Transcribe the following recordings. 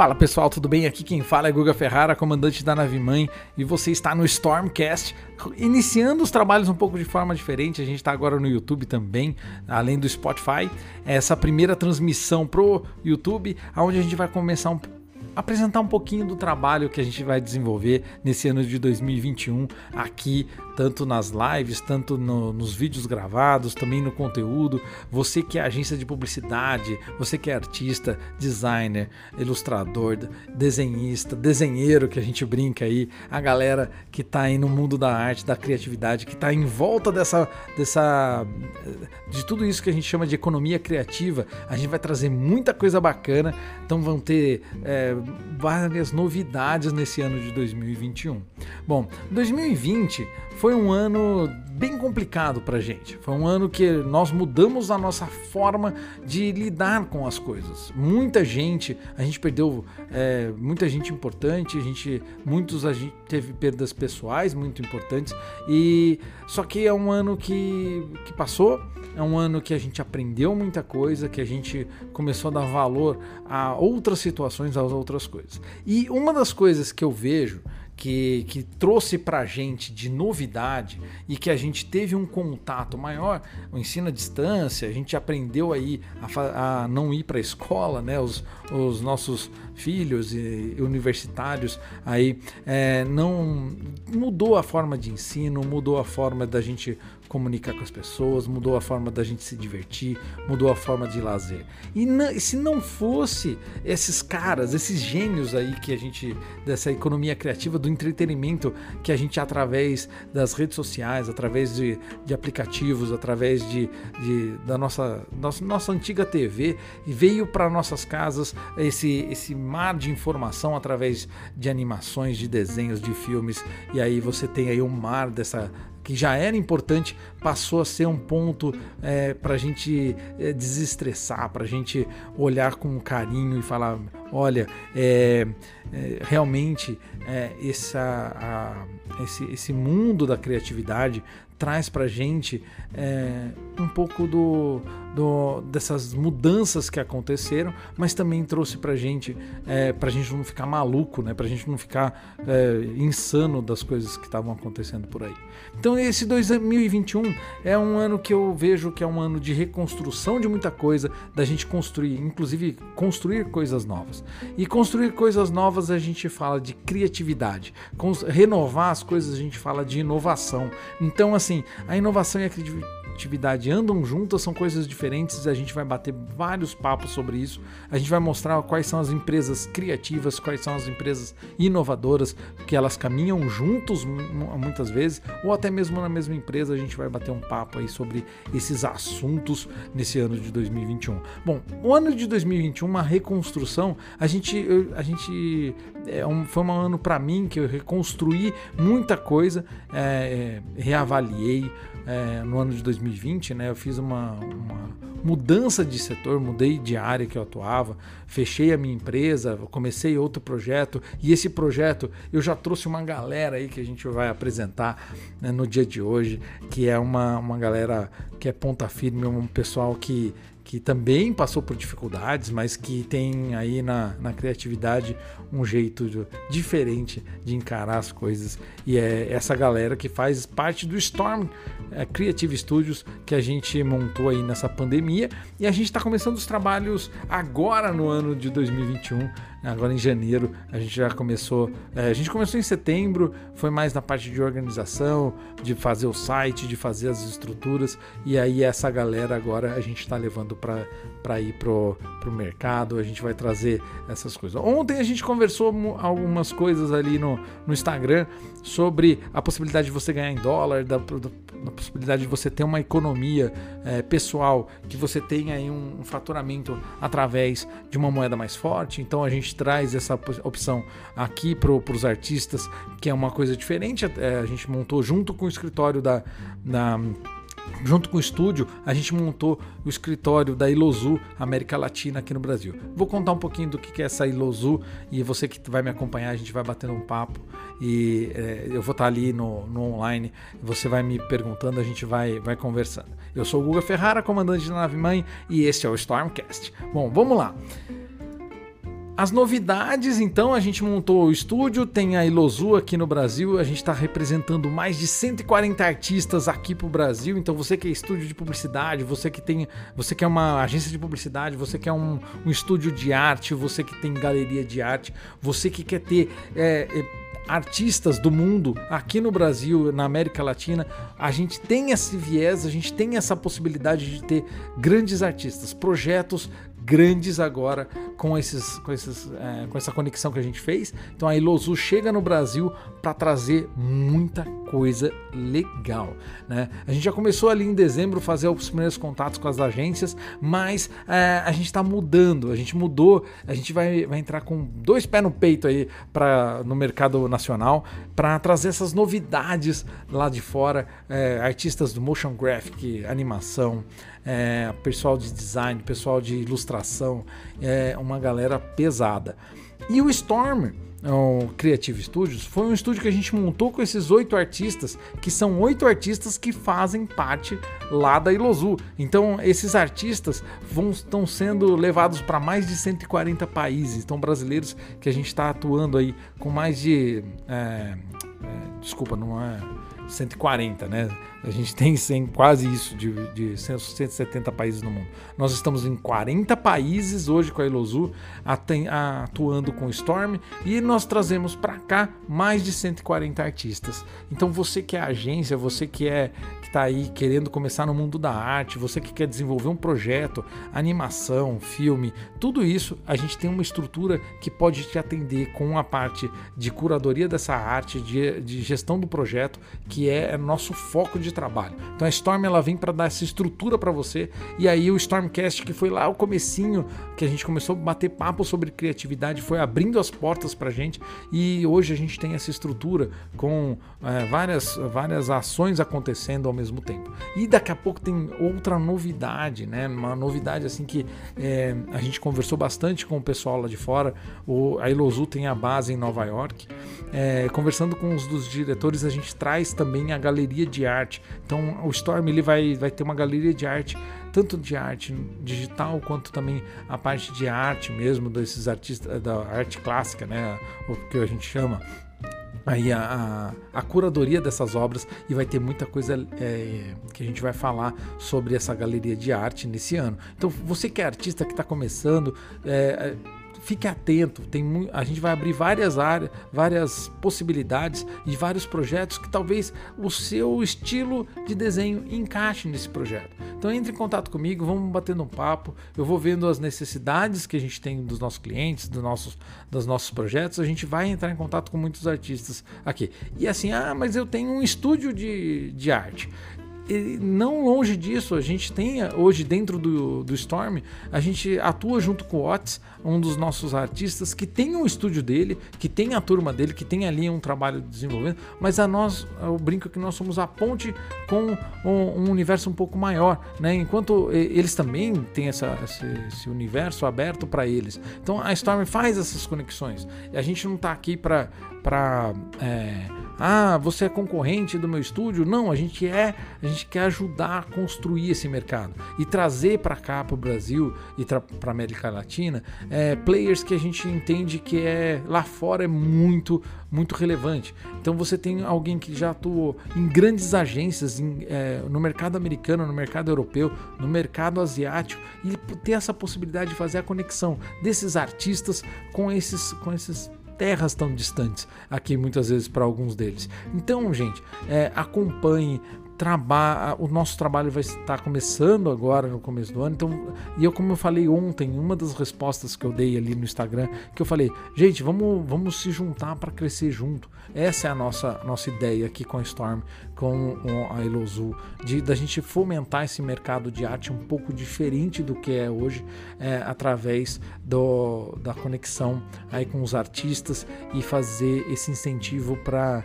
Fala pessoal, tudo bem? Aqui quem fala é Guga Ferrara, comandante da Nave Mãe, e você está no Stormcast, iniciando os trabalhos um pouco de forma diferente. A gente está agora no YouTube também, além do Spotify. Essa primeira transmissão pro YouTube, onde a gente vai começar um apresentar um pouquinho do trabalho que a gente vai desenvolver nesse ano de 2021 aqui, tanto nas lives, tanto no, nos vídeos gravados, também no conteúdo. Você que é agência de publicidade, você que é artista, designer, ilustrador, desenhista, desenheiro que a gente brinca aí, a galera que está aí no mundo da arte, da criatividade, que está em volta dessa, dessa de tudo isso que a gente chama de economia criativa, a gente vai trazer muita coisa bacana. Então vão ter é, várias novidades nesse ano de 2021. Bom, 2020 foi um ano bem complicado para gente. Foi um ano que nós mudamos a nossa forma de lidar com as coisas. Muita gente, a gente perdeu é, muita gente importante, a gente, muitos a gente teve perdas pessoais muito importantes e só que é um ano que, que passou, é um ano que a gente aprendeu muita coisa, que a gente começou a dar valor a outras situações, às outras coisas. E uma das coisas que eu vejo que, que trouxe para a gente de novidade e que a gente teve um contato maior, o ensino à distância, a gente aprendeu aí a, a não ir para a escola, né? Os, os nossos filhos e universitários aí é, não mudou a forma de ensino, mudou a forma da gente comunicar com as pessoas, mudou a forma da gente se divertir, mudou a forma de lazer. E se não fosse esses caras, esses gênios aí que a gente, dessa economia criativa, do entretenimento que a gente, através das redes sociais, através de, de aplicativos, através de, de da nossa, nossa, nossa antiga TV, veio para nossas casas esse, esse mar de informação através de animações, de desenhos, de filmes, e aí você tem aí um mar dessa que já era importante, passou a ser um ponto é, para a gente é, desestressar, para a gente olhar com carinho e falar: olha, é, é realmente é, essa, a, esse, esse mundo da criatividade traz para a gente é, um pouco do, do, dessas mudanças que aconteceram, mas também trouxe para gente, é, gente não ficar maluco, né? a gente não ficar é, insano das coisas que estavam acontecendo por aí. Então esse 2021 é um ano que eu vejo que é um ano de reconstrução de muita coisa, da gente construir, inclusive construir coisas novas. E construir coisas novas a gente fala de criatividade, renovar as coisas a gente fala de inovação. Então assim, a inovação e a criatividade andam juntas, são coisas diferentes, a gente vai bater vários papos sobre isso. A gente vai mostrar quais são as empresas criativas, quais são as empresas inovadoras, que elas caminham juntos muitas vezes, ou até mesmo na mesma empresa, a gente vai bater um papo aí sobre esses assuntos nesse ano de 2021. Bom, o ano de 2021, uma reconstrução, a gente, a gente é um, foi um ano para mim que eu reconstruí muita coisa, é, é, reavaliei é, no ano de 2020, né? Eu fiz uma, uma, mudança de setor, mudei de área que eu atuava, fechei a minha empresa, comecei outro projeto e esse projeto eu já trouxe uma galera aí que a gente vai apresentar né, no dia de hoje, que é uma, uma galera que é ponta firme, um pessoal que que também passou por dificuldades, mas que tem aí na, na criatividade um jeito de, diferente de encarar as coisas. E é essa galera que faz parte do Storm é, Creative Studios que a gente montou aí nessa pandemia. E a gente está começando os trabalhos agora no ano de 2021 agora em janeiro a gente já começou. É, a gente começou em setembro, foi mais na parte de organização, de fazer o site, de fazer as estruturas, e aí essa galera agora a gente está levando para ir pro, pro mercado, a gente vai trazer essas coisas. Ontem a gente conversou algumas coisas ali no, no Instagram sobre a possibilidade de você ganhar em dólar, da, da possibilidade de você ter uma economia é, pessoal, que você tenha aí um, um faturamento através de uma moeda mais forte. Então a gente traz essa opção aqui para os artistas, que é uma coisa diferente. É, a gente montou junto com o escritório da, da Junto com o estúdio, a gente montou o escritório da Ilozu América Latina aqui no Brasil. Vou contar um pouquinho do que é essa Ilozu e você que vai me acompanhar, a gente vai batendo um papo e é, eu vou estar ali no, no, online. Você vai me perguntando, a gente vai, vai conversando. Eu sou o Guga Ferrara, comandante da nave mãe, e este é o Stormcast. Bom, vamos lá. As novidades, então, a gente montou o estúdio, tem a Ilozu aqui no Brasil, a gente está representando mais de 140 artistas aqui para o Brasil. Então, você que é estúdio de publicidade, você que tem, você que é uma agência de publicidade, você que é um, um estúdio de arte, você que tem galeria de arte, você que quer ter é, é, artistas do mundo aqui no Brasil, na América Latina, a gente tem esse viés, a gente tem essa possibilidade de ter grandes artistas, projetos grandes agora com, esses, com, esses, é, com essa conexão que a gente fez. Então a Ilozu chega no Brasil para trazer muita coisa legal. Né? A gente já começou ali em dezembro fazer os primeiros contatos com as agências, mas é, a gente está mudando, a gente mudou, a gente vai, vai entrar com dois pés no peito aí pra, no mercado nacional para trazer essas novidades lá de fora, é, artistas do motion graphic, animação, é, pessoal de design, pessoal de ilustração, é uma galera pesada. E o Storm, o Creative Studios, foi um estúdio que a gente montou com esses oito artistas, que são oito artistas que fazem parte lá da Ilozu. Então, esses artistas vão, estão sendo levados para mais de 140 países. Então, brasileiros que a gente está atuando aí com mais de. É, é, desculpa, não é 140, né? A gente tem 100, quase isso de, de 170 países no mundo. Nós estamos em 40 países hoje com a Ilozu, atuando com Storm, e nós trazemos para cá mais de 140 artistas. Então você que é agência, você que é que está aí querendo começar no mundo da arte, você que quer desenvolver um projeto, animação, filme, tudo isso a gente tem uma estrutura que pode te atender com a parte de curadoria dessa arte, de, de gestão do projeto, que é nosso foco de de trabalho. Então a Storm ela vem para dar essa estrutura para você e aí o Stormcast que foi lá o comecinho que a gente começou a bater papo sobre criatividade foi abrindo as portas para gente e hoje a gente tem essa estrutura com é, várias várias ações acontecendo ao mesmo tempo. E daqui a pouco tem outra novidade, né? Uma novidade assim que é, a gente conversou bastante com o pessoal lá de fora. O, a Ilozu tem a base em Nova York. É, conversando com os dos diretores, a gente traz também a galeria de arte então o Storm ele vai, vai ter uma galeria de arte, tanto de arte digital quanto também a parte de arte mesmo desses artistas da arte clássica, né? O que a gente chama aí a, a, a, curadoria dessas obras e vai ter muita coisa é, que a gente vai falar sobre essa galeria de arte nesse ano. Então você que é artista que está começando, é, fique atento, tem a gente vai abrir várias áreas, várias possibilidades e vários projetos que talvez o seu estilo de desenho encaixe nesse projeto. Então entre em contato comigo, vamos batendo um papo, eu vou vendo as necessidades que a gente tem dos nossos clientes, dos nossos, dos nossos projetos, a gente vai entrar em contato com muitos artistas aqui. E assim, ah, mas eu tenho um estúdio de, de arte não longe disso, a gente tem hoje dentro do, do Storm, a gente atua junto com o Otis, um dos nossos artistas, que tem um estúdio dele, que tem a turma dele, que tem ali um trabalho de desenvolvimento, mas a nós, eu brinco que nós somos a ponte com um, um universo um pouco maior, né? Enquanto eles também têm essa, esse, esse universo aberto para eles. Então a Storm faz essas conexões. E a gente não está aqui para para é, ah, você é concorrente do meu estúdio? Não, a gente é, a gente quer ajudar a construir esse mercado e trazer para cá para o Brasil e para a América Latina é, players que a gente entende que é lá fora é muito muito relevante. Então você tem alguém que já atuou em grandes agências em, é, no mercado americano, no mercado europeu, no mercado asiático e ter essa possibilidade de fazer a conexão desses artistas com esses com esses terras tão distantes aqui muitas vezes para alguns deles. Então, gente, é, acompanhe, o nosso trabalho vai estar começando agora no começo do ano. Então, e eu como eu falei ontem, uma das respostas que eu dei ali no Instagram, que eu falei, gente, vamos, vamos se juntar para crescer junto. Essa é a nossa nossa ideia aqui com a Storm, com a Elozu, de da gente fomentar esse mercado de arte um pouco diferente do que é hoje, é, através do, da conexão aí com os artistas e fazer esse incentivo para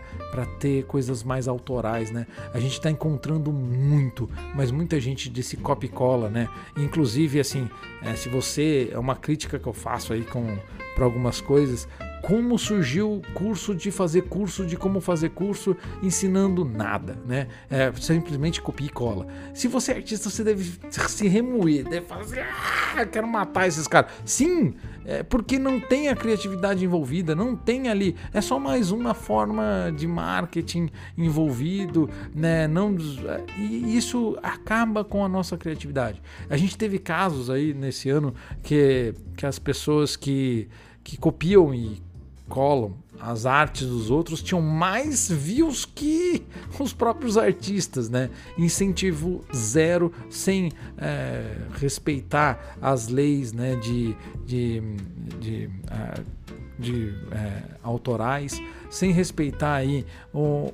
ter coisas mais autorais, né? A gente está encontrando muito, mas muita gente desse copy cola, né? Inclusive, assim, é, se você é uma crítica que eu faço aí com para algumas coisas, como surgiu o curso de fazer curso, de como fazer curso, ensinando nada, né? É, simplesmente copia e cola. Se você é artista, você deve se remoer, deve fazer, ah, quero matar esses caras. Sim, é porque não tem a criatividade envolvida, não tem ali, é só mais uma forma de marketing envolvido, né? Não, e isso acaba com a nossa criatividade. A gente teve casos aí nesse ano que, que as pessoas que, que copiam e colam as artes dos outros tinham mais views que os próprios artistas, né? Incentivo zero, sem é, respeitar as leis né, de, de, de, é, de é, autorais, sem respeitar aí o,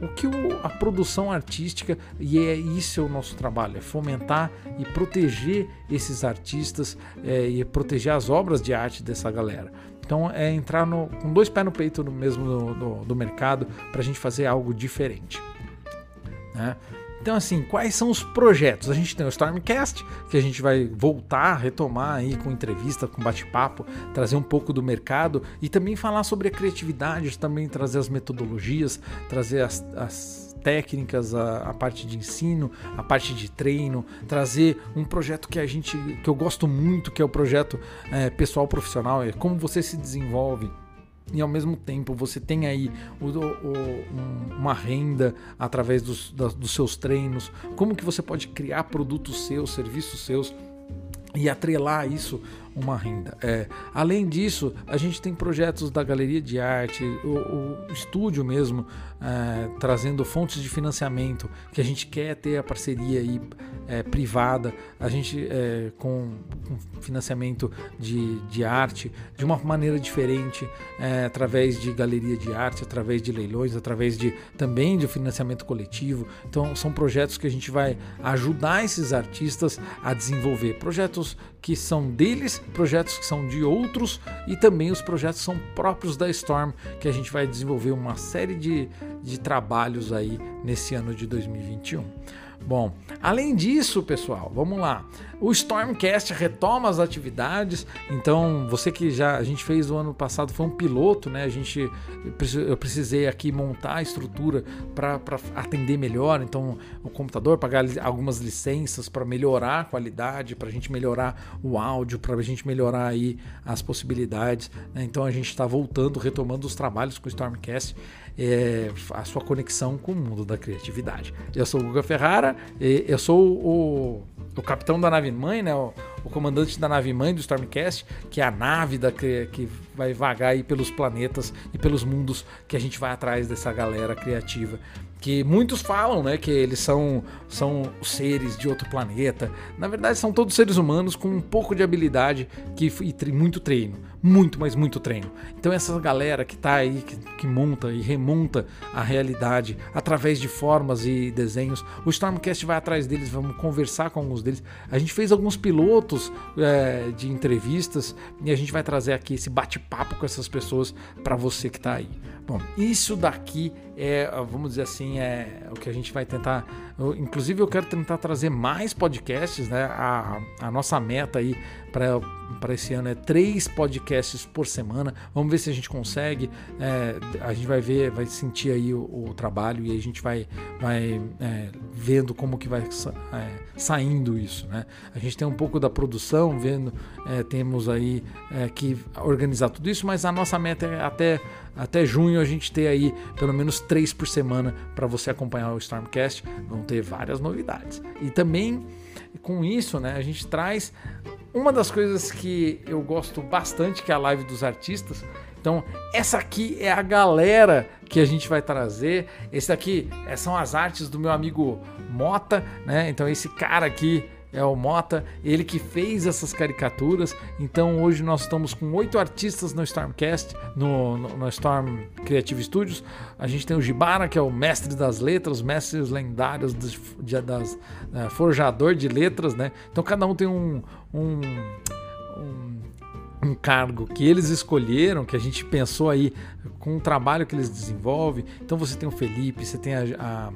o que o, a produção artística, e é isso é o nosso trabalho, é fomentar e proteger esses artistas é, e proteger as obras de arte dessa galera. Então é entrar no, com dois pés no peito no mesmo do, do, do mercado para a gente fazer algo diferente. Né? Então, assim, quais são os projetos? A gente tem o Stormcast, que a gente vai voltar, retomar aí com entrevista, com bate-papo, trazer um pouco do mercado e também falar sobre a criatividade, também trazer as metodologias, trazer as, as técnicas, a, a, parte de ensino, a parte de treino, trazer um projeto que a gente, que eu gosto muito, que é o projeto é, pessoal profissional, é como você se desenvolve. E ao mesmo tempo você tem aí o, o, um, uma renda através dos, dos seus treinos, como que você pode criar produtos seus, serviços seus e atrelar isso uma renda. É, além disso, a gente tem projetos da galeria de arte, o, o estúdio mesmo, é, trazendo fontes de financiamento, que a gente quer ter a parceria aí, é, privada, a gente é, com, com, financiamento de, de arte de uma maneira diferente, é, através de galeria de arte, através de leilões, através de também de financiamento coletivo. Então são projetos que a gente vai ajudar esses artistas a desenvolver projetos que são deles, projetos que são de outros e também os projetos são próprios da Storm, que a gente vai desenvolver uma série de, de trabalhos aí nesse ano de 2021. Bom, além disso, pessoal, vamos lá. O Stormcast retoma as atividades. Então, você que já a gente fez o ano passado foi um piloto, né? A gente eu precisei aqui montar a estrutura para atender melhor. Então, o computador pagar algumas licenças para melhorar a qualidade, para a gente melhorar o áudio, para a gente melhorar aí as possibilidades. Né? Então, a gente está voltando, retomando os trabalhos com o Stormcast é, a sua conexão com o mundo da criatividade. Eu sou o Guga Ferrara, eu sou o, o capitão da nave mãe, né? O, o, comandante da nave mãe do Stormcast, que é a nave da, que, que vai vagar aí pelos planetas e pelos mundos que a gente vai atrás dessa galera criativa que muitos falam, né, que eles são, são seres de outro planeta. Na verdade, são todos seres humanos com um pouco de habilidade que, e muito treino. Muito, mas muito treino. Então, essa galera que tá aí, que, que monta e remonta a realidade através de formas e desenhos, o Stormcast vai atrás deles, vamos conversar com alguns deles. A gente fez alguns pilotos é, de entrevistas e a gente vai trazer aqui esse bate-papo com essas pessoas para você que tá aí. Bom, isso daqui é, vamos dizer assim, é o que a gente vai tentar. Eu, inclusive, eu quero tentar trazer mais podcasts, né? A, a nossa meta aí para esse ano é três podcasts por semana. Vamos ver se a gente consegue. É, a gente vai ver, vai sentir aí o, o trabalho e a gente vai, vai é, vendo como que vai é, saindo isso, né? A gente tem um pouco da produção, vendo, é, temos aí é, que organizar tudo isso, mas a nossa meta é até até junho a gente ter aí pelo menos três por semana para você acompanhar o Stormcast. Vão ter várias novidades. E também com isso, né, a gente traz uma das coisas que eu gosto bastante, que é a live dos artistas. Então, essa aqui é a galera que a gente vai trazer. Esse aqui é, são as artes do meu amigo Mota, né? Então, esse cara aqui é o Mota, ele que fez essas caricaturas. Então hoje nós estamos com oito artistas no Stormcast, no, no, no, Storm Creative Studios. A gente tem o Gibara, que é o mestre das letras, mestres lendários de, das uh, forjador de letras, né? Então cada um tem um, um, um um cargo que eles escolheram, que a gente pensou aí com o trabalho que eles desenvolvem. Então você tem o Felipe, você tem a, a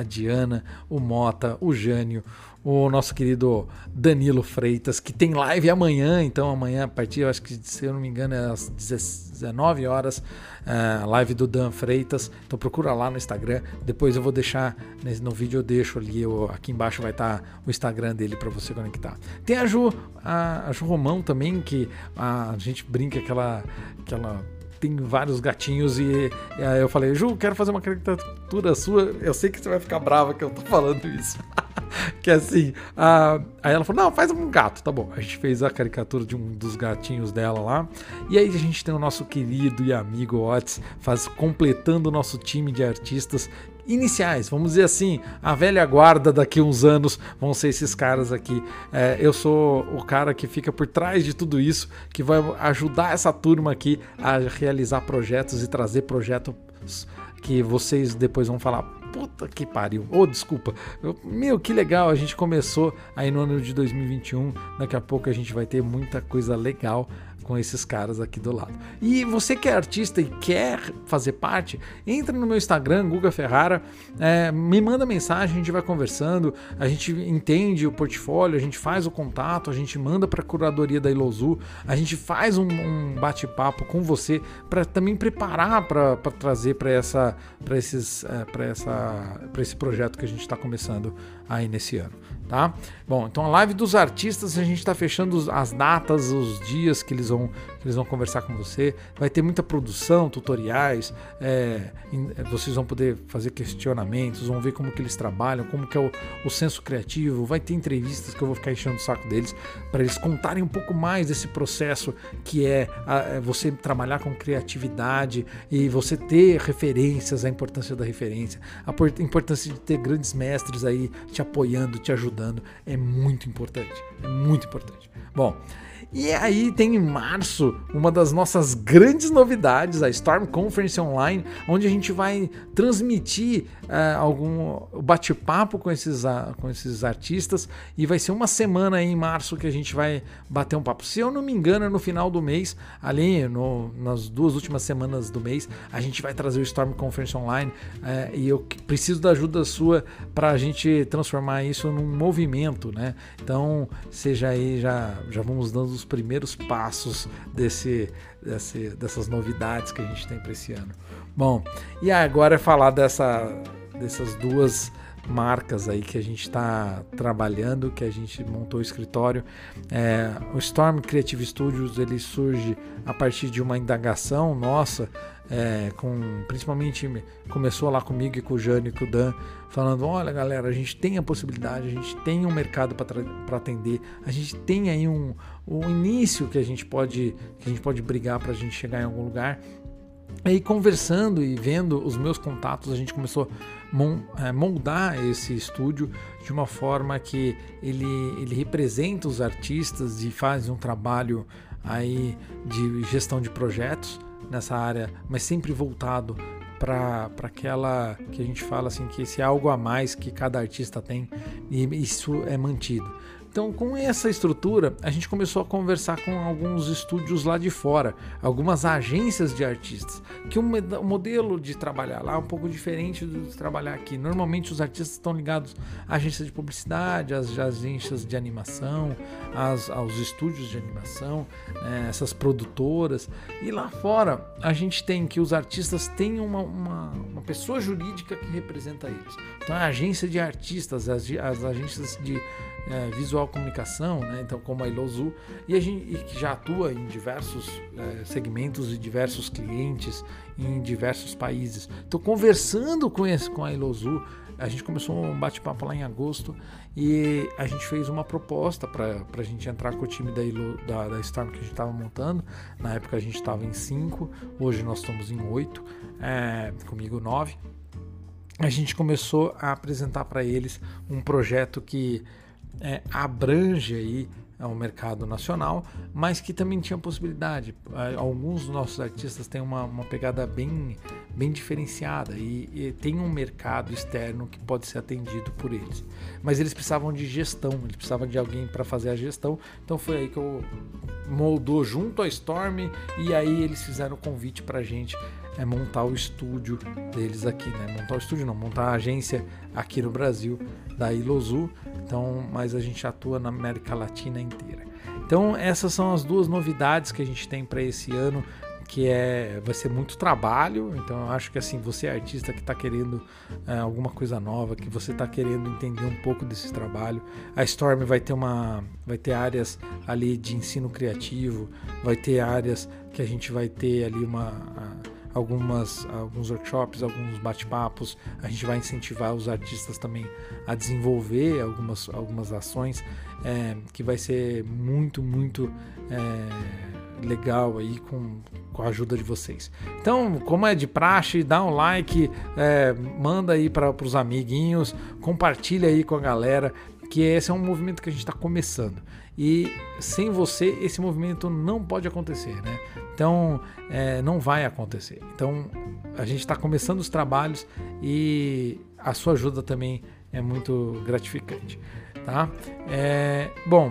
a Diana, o Mota, o Jânio, o nosso querido Danilo Freitas, que tem live amanhã, então amanhã a partir, eu acho que se eu não me engano, é às 19 horas, a live do Dan Freitas. Então procura lá no Instagram. Depois eu vou deixar no vídeo eu deixo ali, eu, aqui embaixo vai estar tá o Instagram dele para você conectar. Tem a Ju, a, a Ju Romão também, que a, a gente brinca que ela, que ela tem vários gatinhos e, e, aí eu falei, Ju, quero fazer uma caricatura sua. Eu sei que você vai ficar brava que eu tô falando isso. que assim, uh, aí ela falou: não, faz um gato, tá bom. A gente fez a caricatura de um dos gatinhos dela lá. E aí a gente tem o nosso querido e amigo Otis faz, completando o nosso time de artistas iniciais, vamos dizer assim, a velha guarda daqui uns anos vão ser esses caras aqui. É, eu sou o cara que fica por trás de tudo isso, que vai ajudar essa turma aqui a realizar projetos e trazer projetos que vocês depois vão falar, puta que pariu. Ô, oh, desculpa. Eu, meu, que legal. A gente começou aí no ano de 2021. Daqui a pouco a gente vai ter muita coisa legal com esses caras aqui do lado. E você que é artista e quer fazer parte, entra no meu Instagram, Guga Ferrara, é, me manda mensagem, a gente vai conversando, a gente entende o portfólio, a gente faz o contato, a gente manda para a curadoria da Ilozu, a gente faz um, um bate-papo com você para também preparar para trazer para essa para esses é, para essa para esse projeto que a gente está começando aí nesse ano tá? Bom, então a live dos artistas a gente está fechando as datas, os dias que eles vão que eles vão conversar com você. Vai ter muita produção, tutoriais, é, é, vocês vão poder fazer questionamentos, vão ver como que eles trabalham, como que é o, o senso criativo. Vai ter entrevistas que eu vou ficar enchendo o saco deles para eles contarem um pouco mais desse processo que é, a, é você trabalhar com criatividade e você ter referências, a importância da referência, a importância de ter grandes mestres aí te apoiando, te ajudando é muito importante, é muito importante. Bom, e aí tem em março uma das nossas grandes novidades, a Storm Conference Online, onde a gente vai transmitir uh, algum bate-papo com esses, uh, com esses artistas e vai ser uma semana aí em março que a gente vai bater um papo. Se eu não me engano, é no final do mês, ali no, nas duas últimas semanas do mês, a gente vai trazer o Storm Conference Online uh, e eu preciso da ajuda sua para a gente transformar isso num movimento, né? Então, seja aí, já, já vamos dando os primeiros passos desse, desse, dessas novidades que a gente tem para esse ano. Bom, e agora é falar dessa, dessas duas marcas aí que a gente está trabalhando, que a gente montou o escritório. É, o Storm Creative Studios ele surge a partir de uma indagação nossa, é, com principalmente começou lá comigo e com o Jânio e com o Dan, falando: olha galera, a gente tem a possibilidade, a gente tem um mercado para atender, a gente tem aí um, um início que a gente pode que a gente pode brigar para a gente chegar em algum lugar. Aí conversando e vendo os meus contatos, a gente começou moldar esse estúdio de uma forma que ele, ele representa os artistas e faz um trabalho aí de gestão de projetos nessa área, mas sempre voltado para aquela que a gente fala assim que esse algo a mais que cada artista tem e isso é mantido. Então, com essa estrutura, a gente começou a conversar com alguns estúdios lá de fora, algumas agências de artistas, que o modelo de trabalhar lá é um pouco diferente do de trabalhar aqui. Normalmente os artistas estão ligados à agência de publicidade, às agências de animação, às, aos estúdios de animação, né, essas produtoras. E lá fora a gente tem que os artistas têm uma, uma, uma pessoa jurídica que representa eles. Então, a agência de artistas, as, as agências de é, visual comunicação, né? então como a Ilozu, e, a gente, que já atua em diversos é, segmentos e diversos clientes em diversos países. Então, conversando com, esse, com a Ilozu, a gente começou um bate-papo lá em agosto e a gente fez uma proposta para a gente entrar com o time da, Ilo, da, da Storm que a gente estava montando. Na época a gente estava em cinco, hoje nós estamos em oito, é, comigo nove. A gente começou a apresentar para eles um projeto que é, abrange aí é, o mercado nacional, mas que também tinha possibilidade. É, alguns dos nossos artistas têm uma, uma pegada bem, bem diferenciada e, e, tem um mercado externo que pode ser atendido por eles. Mas eles precisavam de gestão, eles precisavam de alguém para fazer a gestão. Então foi aí que eu moldou junto à Storm e aí eles fizeram o convite para a gente é montar o estúdio deles aqui, né? Montar o estúdio não, montar a agência aqui no Brasil da Ilozu. Então, mas a gente atua na América Latina inteira. Então, essas são as duas novidades que a gente tem para esse ano que é vai ser muito trabalho. Então eu acho que assim você é artista que está querendo é, alguma coisa nova, que você está querendo entender um pouco desse trabalho. A Storm vai ter uma vai ter áreas ali de ensino criativo, vai ter áreas que a gente vai ter ali uma algumas alguns workshops, alguns bate-papos. A gente vai incentivar os artistas também a desenvolver algumas algumas ações é, que vai ser muito muito é, legal aí com, com a ajuda de vocês. Então, como é de praxe, dá um like, é, manda aí para os amiguinhos, compartilha aí com a galera, que esse é um movimento que a gente está começando. E sem você, esse movimento não pode acontecer, né? Então, é, não vai acontecer. Então, a gente está começando os trabalhos e a sua ajuda também é muito gratificante, tá? É, bom,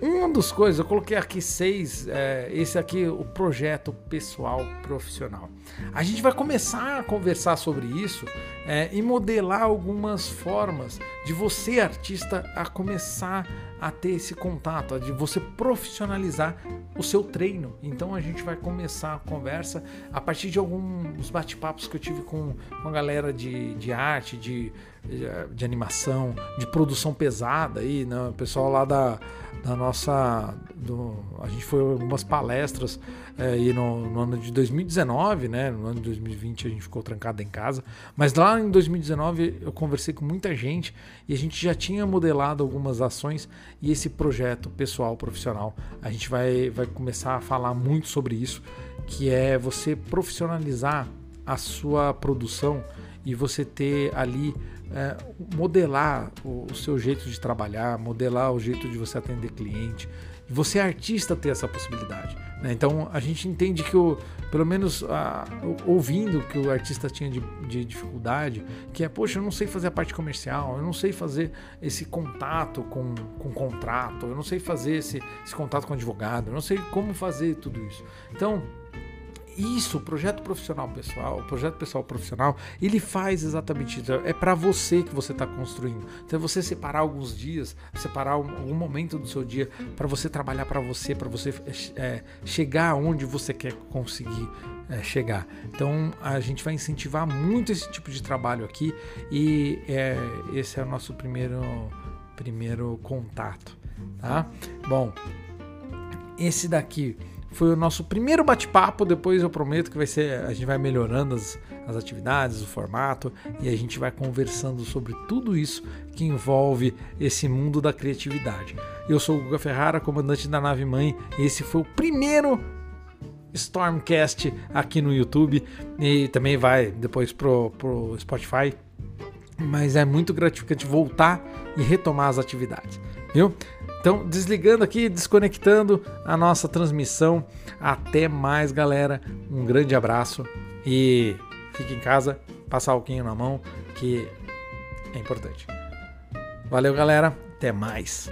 uma das coisas, eu coloquei aqui seis, é, esse aqui o projeto pessoal profissional. A gente vai começar a conversar sobre isso é, e modelar algumas formas de você, artista, a começar a ter esse contato, de você profissionalizar o seu treino. Então a gente vai começar a conversa a partir de alguns bate-papos que eu tive com, com a galera de, de arte, de, de, de animação, de produção pesada aí, né? o pessoal lá da da nossa. Do, a gente foi algumas palestras é, aí no, no, ano de 2019, né? No ano de 2020 a gente ficou trancado em casa. Mas lá em 2019 eu conversei com muita gente e a gente já tinha modelado algumas ações e esse projeto pessoal, profissional, a gente vai, vai começar a falar muito sobre isso, que é você profissionalizar a sua produção e você ter ali é, modelar o, o, seu jeito de trabalhar, modelar o jeito de você atender cliente. Você, artista, ter essa possibilidade. Né? Então a gente entende que, o, pelo menos a, ouvindo que o artista tinha de, de, dificuldade, que é, poxa, eu não sei fazer a parte comercial, eu não sei fazer esse contato com, com contrato, eu não sei fazer esse, esse contato com advogado, eu não sei como fazer tudo isso. Então, isso, o projeto profissional pessoal, o projeto pessoal profissional, ele faz exatamente isso. É para você que você está construindo. Então, é você separar alguns dias, separar algum momento do seu dia para você trabalhar para você, para você é, chegar onde você quer conseguir é, chegar. Então, a gente vai incentivar muito esse tipo de trabalho aqui e esse é o nosso primeiro primeiro contato, tá? Bom, esse daqui foi o nosso primeiro bate-papo. Depois eu prometo que vai ser. A gente vai melhorando as, as atividades, o formato e a gente vai conversando sobre tudo isso que envolve esse mundo da criatividade. Eu sou o Guga Ferrara, comandante da nave mãe, esse foi o primeiro Stormcast aqui no YouTube e também vai depois pro, pro Spotify. Mas é muito gratificante voltar e retomar as atividades, viu? Então, desligando aqui, desconectando a nossa transmissão. Até mais, galera. Um grande abraço e fique em casa, passar alquinho na mão, que é importante. Valeu, galera. Até mais.